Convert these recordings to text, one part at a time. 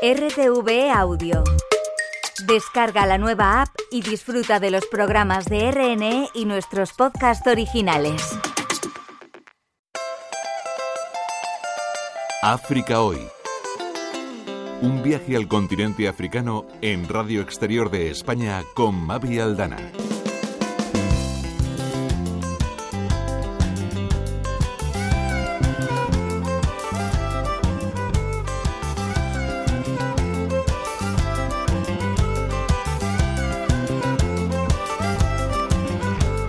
RTV Audio. Descarga la nueva app y disfruta de los programas de RNE y nuestros podcasts originales. África Hoy. Un viaje al continente africano en Radio Exterior de España con Mavi Aldana.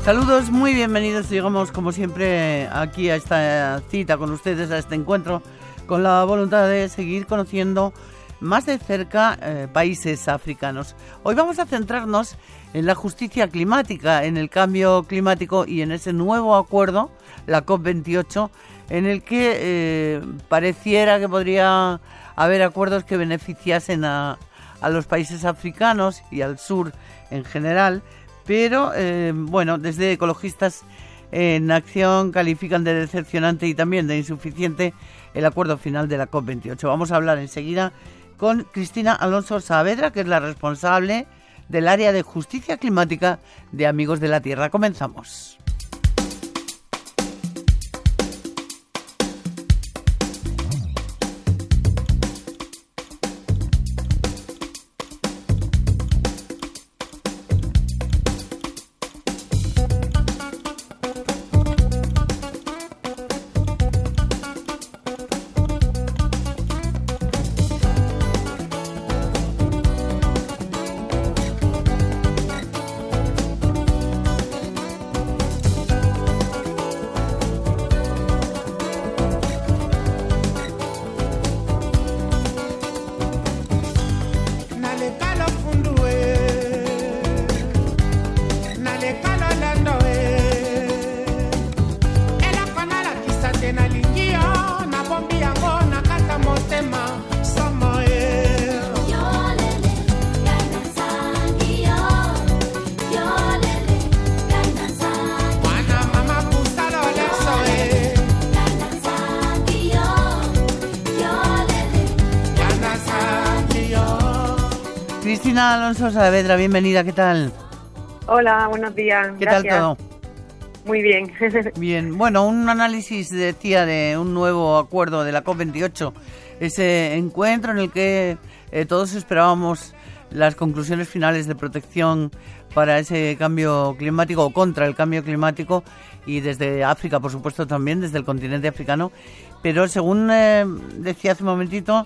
Saludos, muy bienvenidos. Llegamos como siempre aquí a esta cita con ustedes, a este encuentro, con la voluntad de seguir conociendo más de cerca eh, países africanos. Hoy vamos a centrarnos en la justicia climática, en el cambio climático y en ese nuevo acuerdo, la COP28, en el que eh, pareciera que podría haber acuerdos que beneficiasen a, a los países africanos y al sur en general pero eh, bueno, desde ecologistas en acción califican de decepcionante y también de insuficiente el acuerdo final de la COP28. Vamos a hablar enseguida con Cristina Alonso Saavedra, que es la responsable del área de justicia climática de Amigos de la Tierra. Comenzamos. Cristina Alonso Saavedra, bienvenida, ¿qué tal? Hola, buenos días. ¿Qué tal todo? Muy bien. bien, bueno, un análisis decía de un nuevo acuerdo de la COP28, ese encuentro en el que eh, todos esperábamos las conclusiones finales de protección para ese cambio climático o contra el cambio climático y desde África, por supuesto, también desde el continente africano. Pero según eh, decía hace un momentito,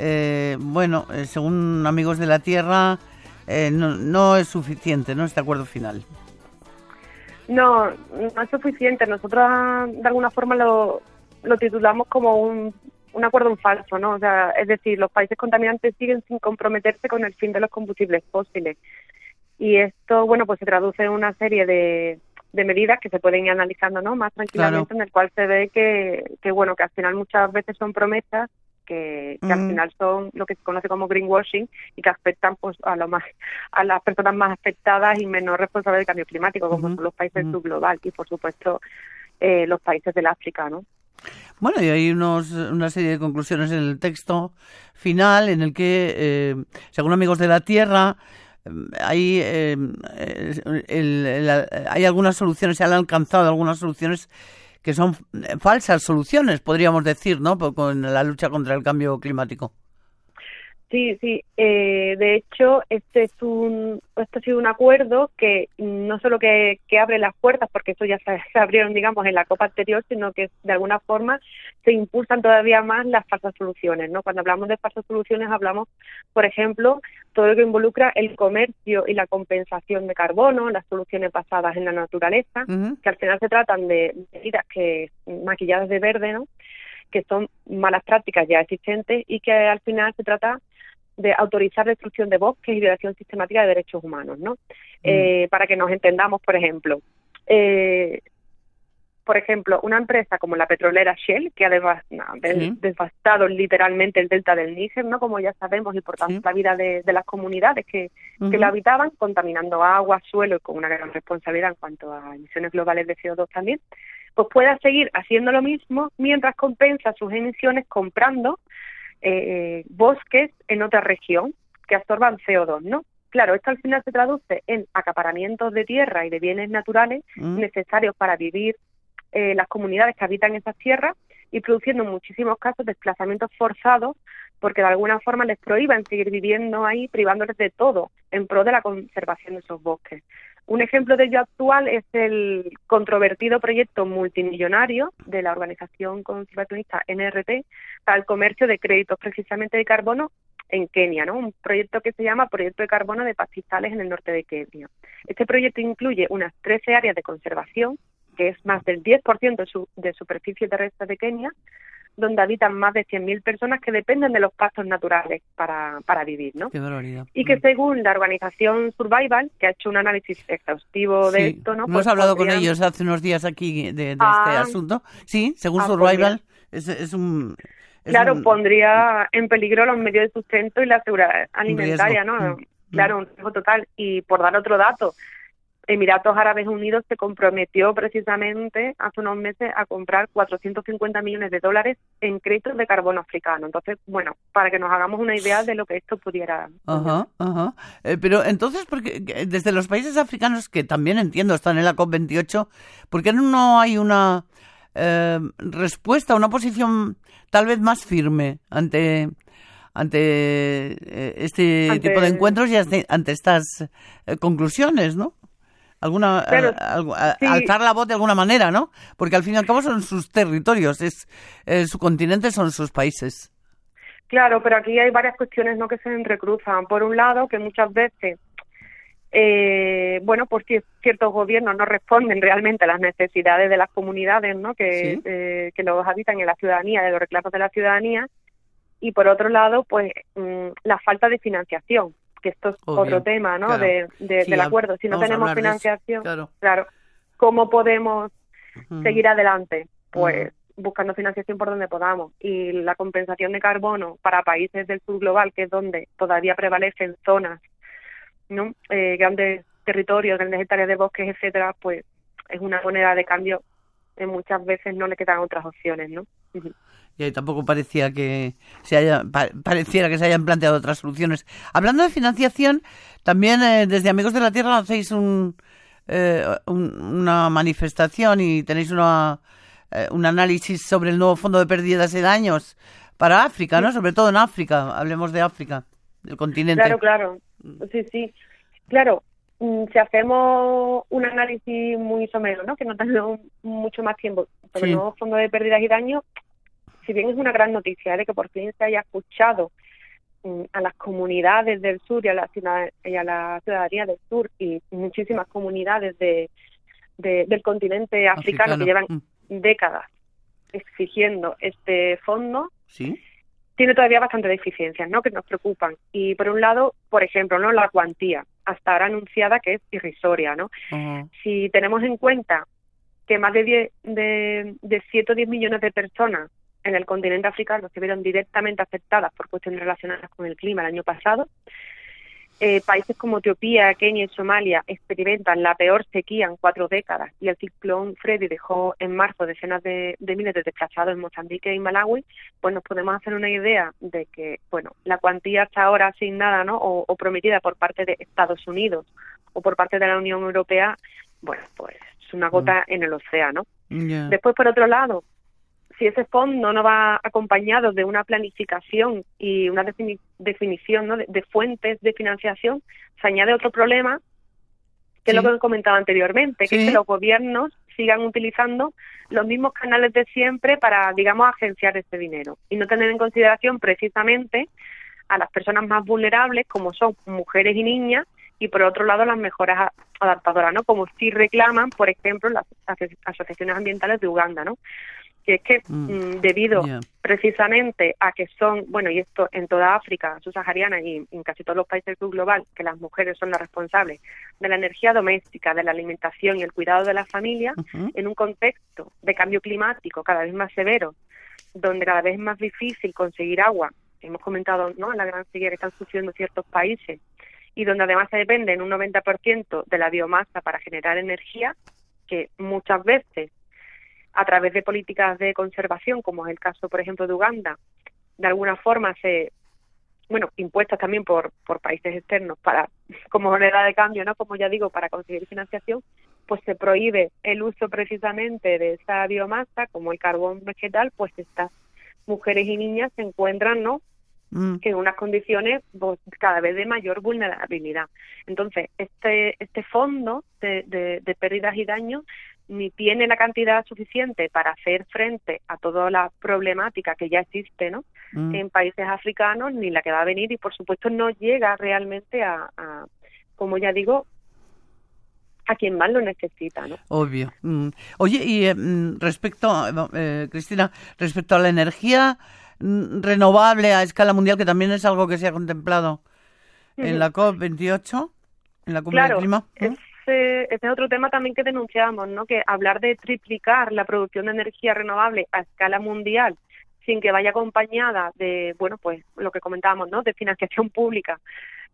eh, bueno, eh, según Amigos de la Tierra, eh, no, es suficiente, ¿no? Este acuerdo final. No, no es suficiente. Nosotros de alguna forma lo, lo titulamos como un, un acuerdo en falso, ¿no? O sea, es decir, los países contaminantes siguen sin comprometerse con el fin de los combustibles fósiles. Y esto, bueno, pues se traduce en una serie de, de medidas que se pueden ir analizando, ¿no? Más tranquilamente, en el cual se ve que, que, bueno, que al final muchas veces son promesas que, al mm. final son lo que se conoce como greenwashing y que afectan pues a lo más a las personas más afectadas y menos responsables del cambio climático como son los países mm. subglobal y por supuesto eh, los países del África no bueno, y hay unos, una serie de conclusiones en el texto final en el que, eh, según amigos de la Tierra, eh, hay, hay algunas soluciones, se han alcanzado algunas soluciones que son eh, falsas soluciones, podríamos decir, ¿no? Con la lucha contra el cambio climático. Sí, sí. Eh, de hecho, este es un, este ha sido un acuerdo que no solo que, que abre las puertas, porque eso ya se, abrieron, digamos, en la copa anterior, sino que de alguna forma se impulsan todavía más las falsas soluciones, ¿no? Cuando hablamos de falsas soluciones hablamos, por ejemplo, todo lo que involucra el comercio y la compensación de carbono, las soluciones basadas en la naturaleza, que al final se tratan de medidas que maquilladas de verde, ¿no? que son malas prácticas ya existentes y que al final se trata de autorizar destrucción de bosques y violación sistemática de derechos humanos, ¿no? Mm. Eh, para que nos entendamos, por ejemplo, eh, por ejemplo, una empresa como la petrolera Shell, que ha devastado literalmente el delta del Níger, ¿no? Como ya sabemos, y por tanto la vida de, las comunidades que, que la habitaban, contaminando agua, suelo y con una gran responsabilidad en cuanto a emisiones globales de CO2 también, pues pueda seguir haciendo lo mismo mientras compensa sus emisiones comprando eh, bosques en otra región que absorban CO2, ¿no? Claro, esto al final se traduce en acaparamientos de tierra y de bienes naturales Mm. necesarios para vivir eh, las comunidades que habitan esas tierras y produciendo en muchísimos casos desplazamientos forzados porque de alguna forma les prohíban seguir viviendo ahí, privándoles de todo en pro de la conservación de esos bosques. Un ejemplo de ello actual es el controvertido proyecto multimillonario de la organización conservacionista NRT para el comercio de créditos precisamente de carbono en Kenia, ¿no? Un proyecto que se llama Proyecto de Carbono de Pastizales en el norte de Kenia. Este proyecto incluye unas 13 áreas de conservación, que es más del 10% de, de superficie terrestre de Kenia, donde habitan más de 100.000 personas que dependen de los pastos naturales para, para vivir, ¿no? Qué barbaridad. Y que Mm. según la organización Survival, que ha hecho un análisis exhaustivo de Sí, esto, ¿no? Hemos Pues hablado con ellos hace unos días aquí de, de Ah. este asunto. Sí, según Ah, Survival, es, es un... Claro, un- pondría en peligro los medios de sustento y la seguridad alimentaria. ¿no? Mm, Claro, un riesgo total. Y por dar otro dato, Emiratos Árabes Unidos se comprometió precisamente hace unos meses a comprar 450 millones de dólares en créditos de carbono africano. Entonces, bueno, para que nos hagamos una idea de lo que esto pudiera. Ajá, ajá. Eh, pero entonces, porque que- desde los países africanos, que también entiendo están en la COP28, ¿por qué no hay una eh, respuesta, una posición tal vez más firme ante ante eh, este Ante- tipo de encuentros y ante, ante estas eh, conclusiones, ¿no? Alguna, Claro, eh, sí. alzar la voz de alguna manera, ¿no? Porque al fin y al cabo son sus territorios, es eh, su continente, son sus países. Claro, pero aquí hay varias cuestiones no que se entrecruzan. Por un lado, que muchas veces, eh, bueno, pues cier- ciertos gobiernos no responden realmente a las necesidades de las comunidades, ¿no? Que, Sí. eh, que los habitan en la ciudadanía, de los reclamos de la ciudadanía. Y por otro lado, pues mm, la falta de financiación, que esto es Obvio, otro tema, ¿no? claro. De, de- Sí, del acuerdo. Si no tenemos financiación, claro. claro, ¿cómo podemos seguir adelante? Pues buscando financiación por donde podamos. Y la compensación de carbono para países del sur global, que es donde todavía prevalecen zonas, ¿no? Eh, grandes territorios, grandes hectáreas de bosques, etcétera, pues es una moneda de cambio muchas veces no le quedan otras opciones, ¿no? Y ahí tampoco parecía que se haya, pa- pareciera que se hayan planteado otras soluciones. Hablando de financiación, también eh, desde Amigos de la Tierra hacéis un, eh, un- una manifestación y tenéis una, eh, un análisis sobre el nuevo fondo de pérdidas y daños para África, ¿no? Sobre todo en África. Hablemos de África, del continente. Claro, claro. Sí, sí. Claro, mm, si hacemos un análisis muy somero, ¿no? Que no tenemos mucho más tiempo sobre Sí. fondo de pérdidas y daños, si bien es una gran noticia ¿eh? de que por fin se haya escuchado mm, a las comunidades del sur y a la, ciudad- y a la ciudadanía del sur y muchísimas comunidades de, de- del continente africano, que llevan Mm, décadas exigiendo este fondo, Sí. tiene todavía bastantes deficiencias, ¿no? Que nos preocupan. Y por un lado, por ejemplo, ¿no? La cuantía, hasta ahora anunciada que es irrisoria, ¿no? Si tenemos en cuenta que más de 10, de, de 110 millones de personas en el continente africano se vieron directamente afectadas por cuestiones relacionadas con el clima el año pasado, eh, países como Etiopía, Kenia y Somalia experimentan la peor sequía en cuatro décadas y el ciclón Freddy dejó en marzo decenas de, de miles de desplazados en Mozambique y Malawi, pues nos podemos hacer una idea de que, bueno, la cuantía hasta ahora asignada ¿no? o, o prometida por parte de Estados Unidos o por parte de la Unión Europea, bueno, pues es una gota en el océano. Después, por otro lado, si ese fondo no va acompañado de una planificación y una defini- definición ¿no? de, de fuentes de financiación, se añade otro problema, que es Sí. lo que he comentado anteriormente, que Sí. es que los gobiernos sigan utilizando los mismos canales de siempre para, digamos, agenciar ese dinero y no tener en consideración precisamente a las personas más vulnerables, como son mujeres y niñas, y por otro lado las mejoras adaptadoras, ¿no? Como si reclaman, por ejemplo, las aso- asociaciones ambientales de Uganda, ¿no? Que es que Mm. mm, debido precisamente a que son, bueno, y esto en toda África subsahariana y en casi todos los países del sur global, que las mujeres son las responsables de la energía doméstica, de la alimentación y el cuidado de la familia, en un contexto de cambio climático cada vez más severo, donde cada vez es más difícil conseguir agua, hemos comentado ¿no? la gran sequía que están sufriendo ciertos países, y donde además se depende en un 90% de la biomasa para generar energía, que muchas veces a través de políticas de conservación, como es el caso, por ejemplo, de Uganda, de alguna forma se bueno, impuestas también por, por países externos para como moneda de cambio, ¿no? Como ya digo, para conseguir financiación, pues se prohíbe el uso precisamente de esa biomasa, como el carbón vegetal, pues estas mujeres y niñas se encuentran, ¿no? Mm. en unas condiciones pues, cada vez de mayor vulnerabilidad. Entonces, este, este fondo de, de, de pérdidas y daños ni tiene la cantidad suficiente para hacer frente a toda la problemática que ya existe ¿no? Mm. en países africanos, ni la que va a venir, y por supuesto no llega realmente a, como ya digo, a quien más lo necesita. ¿no? Obvio. Mm. Oye, y eh, mm, respecto, eh, Cristina, respecto a la energía renovable a escala mundial, que también es algo que se ha contemplado en la COP28, en la Cumbre del Clima ese, es otro tema también que denunciamos, ¿no? Que hablar de triplicar la producción de energía renovable a escala mundial sin que vaya acompañada de, bueno, pues lo que comentábamos, ¿no? De financiación pública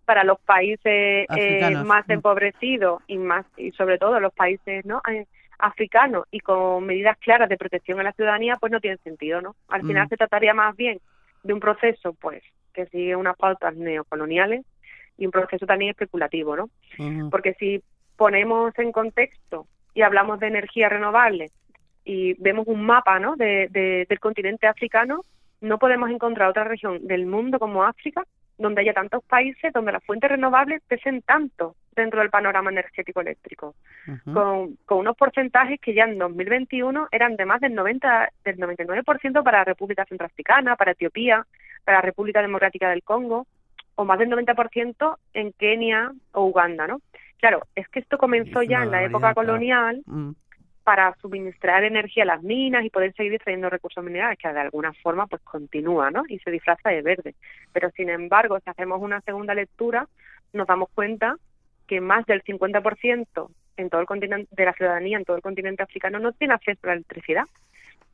para los países eh, más empobrecidos y más y sobre todo los países, ¿no? Eh, africanos y con medidas claras de protección a la ciudadanía, pues no tiene sentido, ¿no? Al final mm. se trataría más bien de un proceso, pues, que sigue unas pautas neocoloniales y un proceso también especulativo, ¿no? Porque si ponemos en contexto y hablamos de energía renovable y vemos un mapa ¿no? de, del continente africano, no podemos encontrar otra región del mundo como África donde haya tantos países donde las fuentes renovables pesen tanto dentro del panorama energético eléctrico, con, con, unos porcentajes que ya en 2021 eran de más del 90 del 99% para la República Centroafricana, para Etiopía, para la República Democrática del Congo, o más del 90% en Kenia o Uganda, ¿no? Claro, es que esto comenzó ya en la época colonial mm. para suministrar energía a las minas y poder seguir extrayendo recursos minerales, que de alguna forma pues continúa, ¿no? Y se disfraza de verde. Pero sin embargo, si hacemos una segunda lectura, nos damos cuenta que más del 50% en todo el continente de la ciudadanía en todo el continente africano no tiene acceso a la electricidad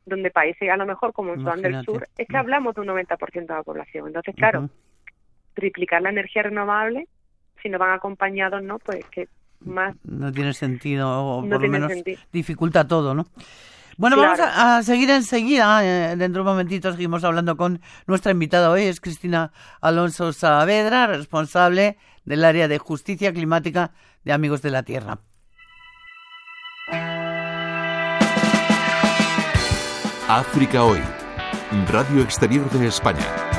donde países a lo mejor como en Sudán del Sur es que mm. hablamos de un 90% de la población. Entonces, claro, triplicar la energía renovable si no van acompañados, ¿no? Pues que más... No tiene sentido, o por lo menos dificulta todo, ¿no? Bueno, vamos a, seguir enseguida. Eh, dentro de un momentito seguimos hablando con nuestra invitada hoy, es Cristina Alonso Saavedra, responsable del área de justicia climática de Amigos de la Tierra. África Hoy, Radio Exterior de España.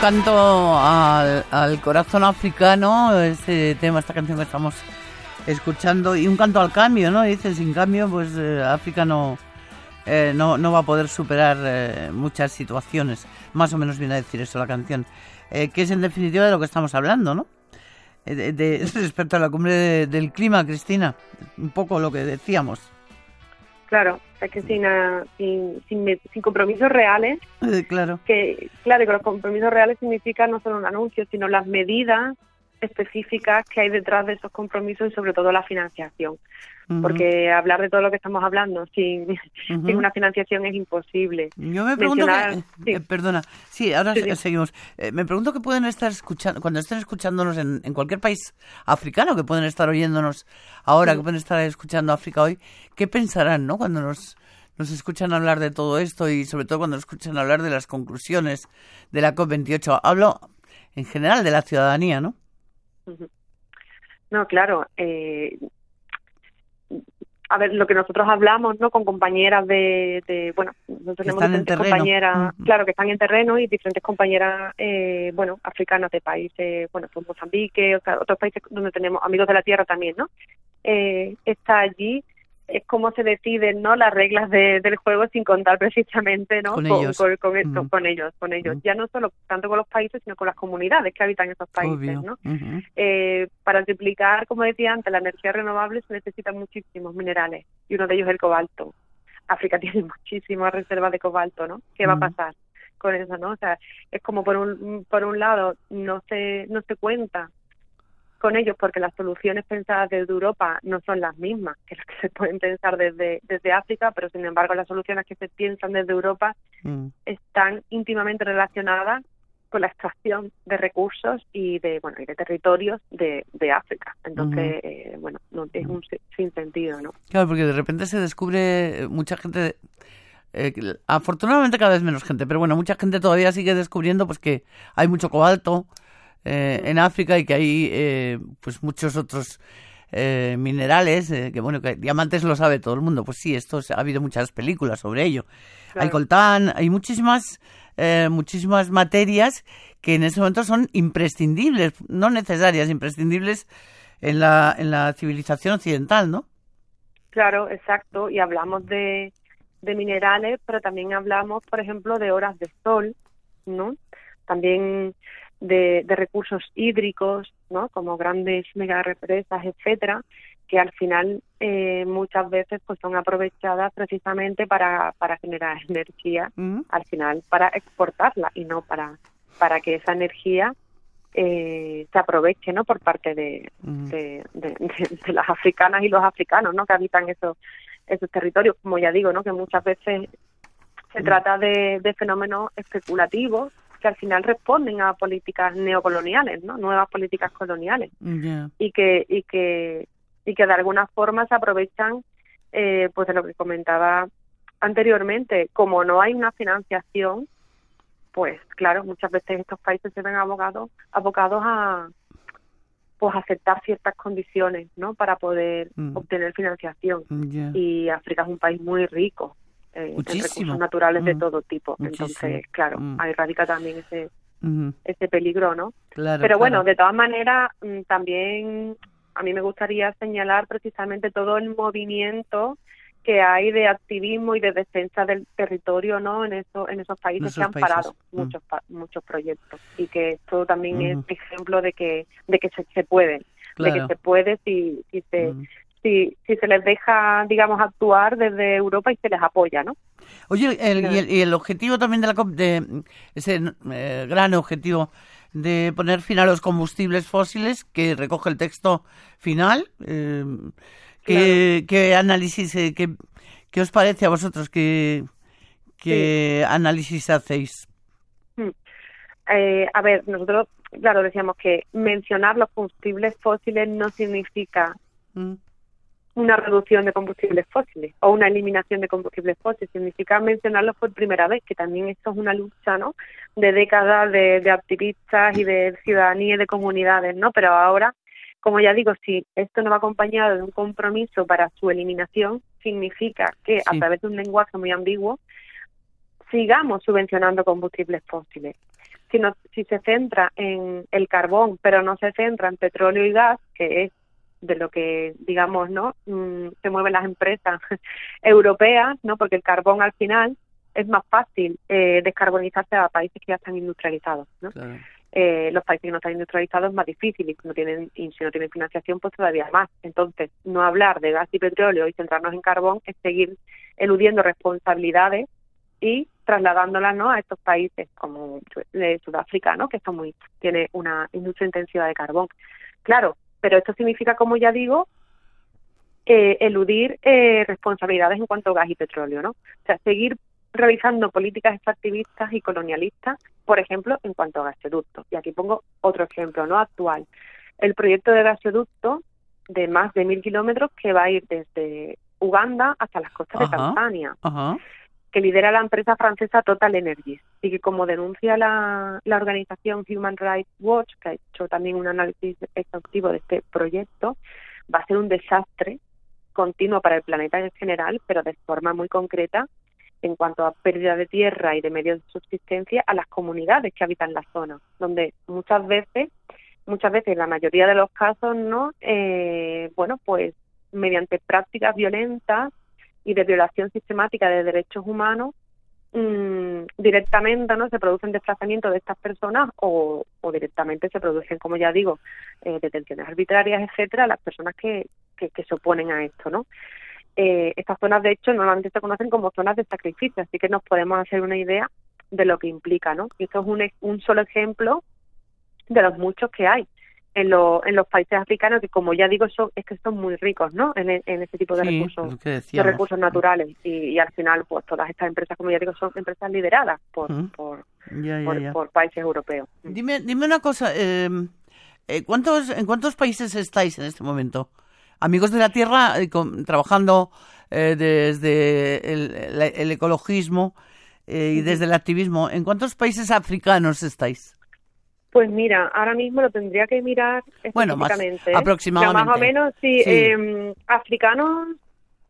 Un canto al, corazón africano, este tema, esta canción que estamos escuchando, y un canto al cambio, ¿no? Dice, sin cambio, pues eh, África no, eh, no, no, va a poder superar eh, muchas situaciones. Más o menos viene a decir eso la canción. que es en definitiva de lo que estamos hablando, ¿no? De, respecto a la cumbre del clima, Cristina, un poco lo que decíamos. Claro, es que sin, ah, sin, sin, compromisos reales, claro. que claro, que los compromisos reales significan no solo un anuncio, sino las medidas específicas que hay detrás de esos compromisos y sobre todo la financiación. Porque hablar de todo lo que estamos hablando sin, sin una financiación es imposible. Yo me pregunto, eh, perdona, sí, ahora seguimos. Eh, me pregunto que pueden estar escuchando, cuando estén escuchándonos en, en cualquier país africano, que pueden estar oyéndonos ahora, que pueden estar escuchando África hoy, ¿qué pensarán, no? Cuando nos nos escuchan hablar de todo esto y sobre todo cuando nos escuchan hablar de las conclusiones de la COP28. Hablo en general de la ciudadanía, ¿no? No, claro. Eh, a ver, lo que nosotros hablamos, ¿no? Con compañeras de, de bueno, nosotros tenemos diferentes compañeras, claro, que están en terreno y diferentes compañeras, eh, bueno, africanas de países, bueno, pues Mozambique, o sea, otros países donde tenemos amigos de la tierra también, ¿no? Eh, está allí es cómo se deciden no las reglas del juego sin contar precisamente no con, ellos. con, con, ellos con ellos. Ya no solo tanto con los países sino con las comunidades que habitan esos países no eh, para triplicar como decía antes la energía renovable se necesitan muchísimos minerales y uno de ellos es el cobalto. África tiene muchísimas reservas de cobalto no qué va a pasar con eso no o sea es como por un por un lado no se no se cuenta con ellos porque las soluciones pensadas desde Europa no son las mismas que las que se pueden pensar desde, desde África, pero sin embargo las soluciones que se piensan desde Europa mm. están íntimamente relacionadas con la extracción de recursos y de bueno y de territorios de, de África. Entonces eh, bueno no es un sinsentido no claro porque de repente se descubre mucha gente eh, afortunadamente cada vez menos gente pero bueno mucha gente todavía sigue descubriendo pues que hay mucho cobalto eh, en África y que hay eh, pues muchos otros eh, minerales, que bueno, que diamantes lo sabe todo el mundo. Pues sí, esto ha habido muchas películas sobre ello. Hay coltán, hay muchísimas, muchísimas materias que en ese momento son imprescindibles, no necesarias, imprescindibles en la, en la civilización occidental, ¿no? Claro, exacto. Y hablamos de, de minerales, pero también hablamos, por ejemplo, de horas de sol, ¿no? También de, recursos hídricos, ¿no? como grandes mega represas, etcétera, que al final eh, muchas veces pues son aprovechadas precisamente para, para generar energía, al final para exportarla y no para, para que esa energía eh, se aproveche no por parte de, de, las africanas y los africanos no que habitan esos esos territorios. Como ya digo no que muchas veces se trata de, de fenómenos especulativos que al final responden a políticas neocoloniales, ¿no? Nuevas políticas coloniales y que y que y que de alguna forma se aprovechan, eh, pues de lo que comentaba anteriormente, como no hay una financiación, pues claro, muchas veces estos países se ven abogados abocados a pues aceptar ciertas condiciones, ¿no? Para poder mm. obtener financiación. Y África es un país muy rico eh, en recursos naturales de mm. todo tipo. Entonces, claro, mm. ahí radica también ese, ese peligro, ¿no? Pero bueno, de todas maneras, mm, también a mí me gustaría señalar precisamente todo el movimiento que hay de activismo y de defensa del territorio no en eso en esos países que han parado muchos muchos proyectos. Y que esto también es ejemplo de que de que se, se puede de que se puede si si se si, si se les deja, digamos, actuar desde Europa y se les apoya, ¿no? Oye, y, el, objetivo también de la COP, de ese eh, gran objetivo de poner fin a los combustibles fósiles, que recoge el texto final, eh, ¿qué, análisis, eh, qué, os parece a vosotros? ¿Qué, qué análisis hacéis? Hmm. a ver, nosotros, claro, decíamos que mencionar los combustibles fósiles no significa mm una reducción de combustibles fósiles o una eliminación de combustibles fósiles. Significa mencionarlo por primera vez, que también esto es una lucha, ¿no? De décadas de, de activistas y de ciudadanía y de comunidades, ¿no? Pero ahora, como ya digo, si esto no va acompañado de un compromiso para su eliminación, significa que a través de un lenguaje muy ambiguo sigamos subvencionando combustibles fósiles. Si, no, si se centra en el carbón, pero no se centra en petróleo y gas, que es de lo que digamos no mm, se mueven las empresas europeas no porque el carbón al final es más fácil eh, descarbonizarse a países que ya están industrializados no eh, los países que no están industrializados es más difícil y si no tienen y si no tienen financiación pues todavía más. Entonces no hablar de gas y petróleo y centrarnos en carbón es seguir eludiendo responsabilidades y trasladándolas ¿no? a estos países como de Sudáfrica no que está muy tiene una industria intensiva de carbón. Claro pero esto significa, como ya digo, eh, eludir eh, responsabilidades en cuanto a gas y petróleo, ¿no? O sea, seguir realizando políticas extractivistas y colonialistas, por ejemplo, en cuanto a gasoductos. Y aquí pongo otro ejemplo, ¿no? Actual. El proyecto de gasoducto de más de mil kilómetros que va a ir desde Uganda hasta las costas de Tanzania que lidera la empresa francesa Total Energies y que como denuncia la, la organización Human Rights Watch, que ha hecho también un análisis exhaustivo de este proyecto, va a ser un desastre continuo para el planeta en general, pero de forma muy concreta en cuanto a pérdida de tierra y de medios de subsistencia a las comunidades que habitan la zona, donde muchas veces, muchas veces, la mayoría de los casos, no, eh, bueno, pues mediante prácticas violentas y de violación sistemática de derechos humanos, mmm, directamente no se producen desplazamientos de estas personas o, o directamente se producen, como ya digo, eh, detenciones arbitrarias, etcétera, las personas que, que, que se oponen a esto, ¿no? Eh, estas zonas, de hecho, normalmente se conocen como zonas de sacrificio, así que nos podemos hacer una idea de lo que implica, ¿no? Y esto es un, un solo ejemplo de los muchos que hay en, lo, en los países africanos que, como ya digo, son, es que son muy ricos, ¿no? En, en ese tipo de Sí, recursos, de recursos naturales y, y al final, pues todas estas empresas, como ya digo, son empresas lideradas por, por, Ya, ya, por, ya. por países europeos. Dime, dime una cosa, eh, eh, ¿cuántos, ¿en cuántos países estáis en este momento? Amigos de la Tierra, eh, con- trabajando eh, desde el, el ecologismo eh, y desde el activismo, ¿en cuántos países africanos estáis? Pues mira, ahora mismo lo tendría que mirar Bueno, más específicamente. ¿eh? aproximadamente. Más o menos, sí. Sí. eh, africanos,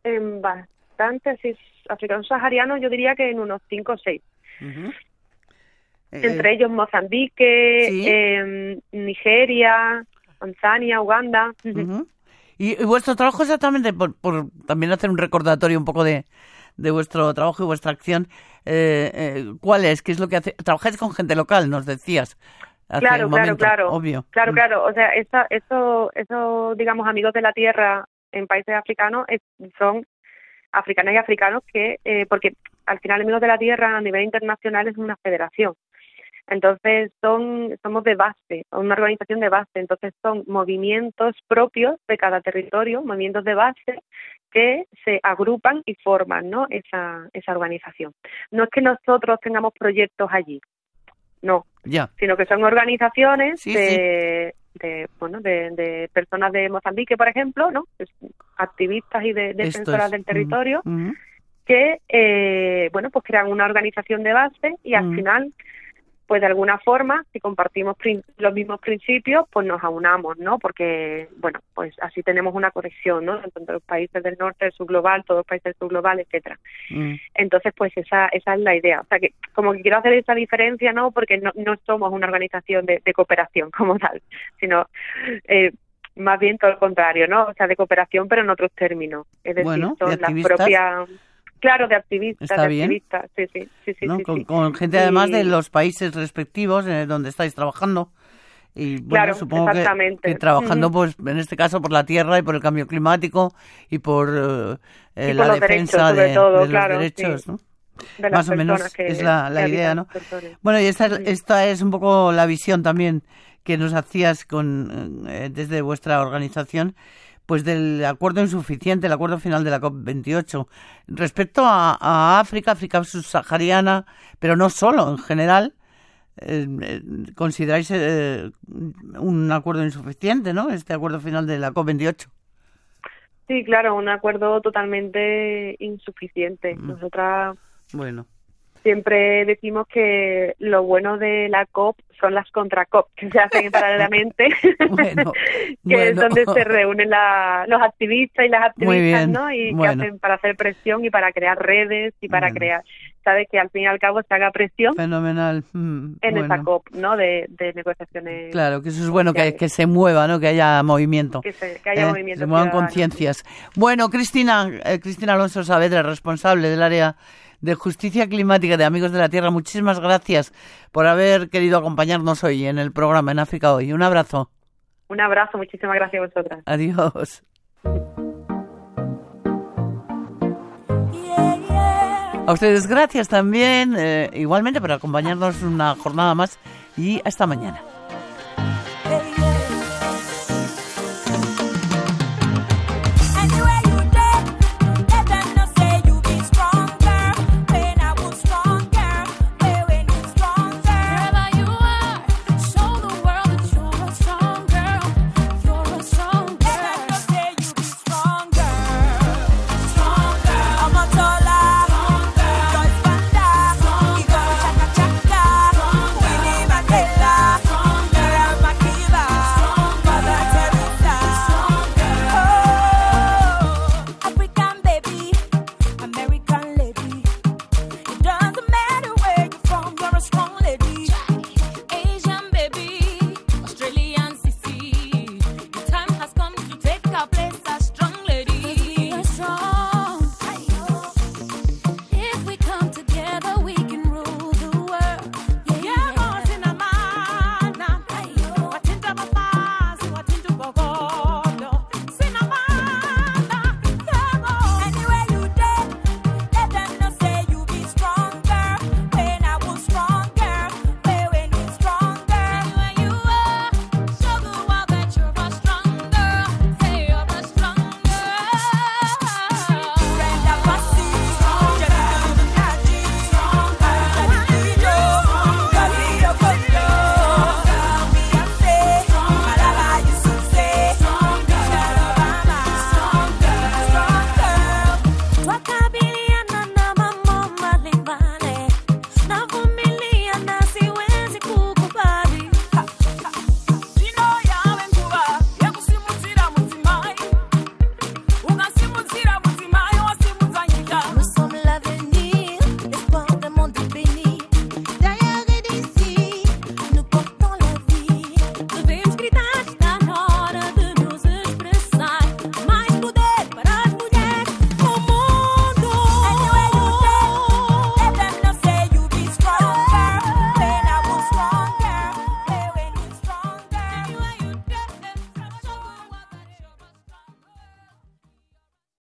en bastante, así, africanos saharianos, yo diría que en unos cinco o seis. Ujú. Eh, Entre ellos Mozambique, sí. eh, Nigeria, Tanzania, Uganda. ¿Y, y vuestro trabajo exactamente, por, por también hacer un recordatorio un poco de, de vuestro trabajo y vuestra acción, eh, eh, ¿cuál es? ¿Qué es lo que hace? Trabajáis con gente local, nos decías. Claro, claro, momento, claro. Obvio. Claro, Mm. claro. O sea, esa, eso, eso, digamos, amigos de la tierra en países africanos es- son africanas y africanos que, eh, porque al final amigos de la tierra a nivel internacional es una federación. Entonces son, somos de base, una organización de base. Entonces son movimientos propios de cada territorio, movimientos de base que se agrupan y forman, ¿no? Esa, esa organización. No es que nosotros tengamos proyectos allí, no, Ya. sino que son organizaciones Sí, de, de bueno de, de personas de Mozambique por ejemplo no activistas y de, defensoras es. del territorio Mm, mm. que eh, bueno pues crean una organización de base y al Mm. final pues de alguna forma si compartimos los mismos principios pues nos aunamos no porque bueno pues así tenemos una conexión no tanto los países del norte del sur global todos los países del sur global etcétera Mm. entonces, pues esa, esa es la idea. O sea, que como que quiero hacer esa diferencia, ¿no? Porque no, no somos una organización de, de cooperación como tal, sino eh, más bien todo lo contrario, ¿no? O sea, de cooperación, pero en otros términos. Es decir, Bueno, de son las activistas. propias... Claro, de activistas, Está de bien. activistas, sí, sí, sí, sí. ¿no? sí, con, sí. con gente además Y- de los países respectivos eh, donde estáis trabajando. Y bueno, Claro, supongo que, trabajando, pues en este caso, por la tierra y por el cambio climático y por eh, eh, Y la por defensa derechos, de, todo, de claro, los derechos. De más o menos que- es la, idea, ¿no? Bueno, y esta es un poco la visión también que nos hacías con eh, desde vuestra organización, pues del acuerdo insuficiente, el acuerdo final de la COP28. Respecto a, a África, África subsahariana, pero no solo, en general, eh, eh, consideráis eh, un acuerdo insuficiente, ¿no? Este acuerdo final de la COP28. Sí, claro, un acuerdo totalmente insuficiente. Mm. Nosotras Bueno, siempre decimos que lo bueno de la COP son las contra-COP que se hacen paralelamente, Bueno, que es donde se reúnen la- los activistas y las activistas, ¿no? Y bueno. que hacen para hacer presión y para crear redes y para crear, ¿sabes? Que al fin y al cabo se haga presión fenomenal. Mm, en esa COP, ¿no? De, de negociaciones. Claro, que eso es bueno, que, que se mueva, ¿no? Que haya movimiento. Que, se, que haya Eh, movimiento se muevan conciencias. Bueno, Cristina, eh, Cristina Alonso Saavedra, responsable del área de justicia climática de Amigos de la Tierra, muchísimas gracias por haber querido acompañarnos hoy en el programa en África Hoy. Un abrazo. Un abrazo, muchísimas gracias a vosotras. Adiós. A ustedes gracias también, eh, igualmente por acompañarnos una jornada más y hasta mañana.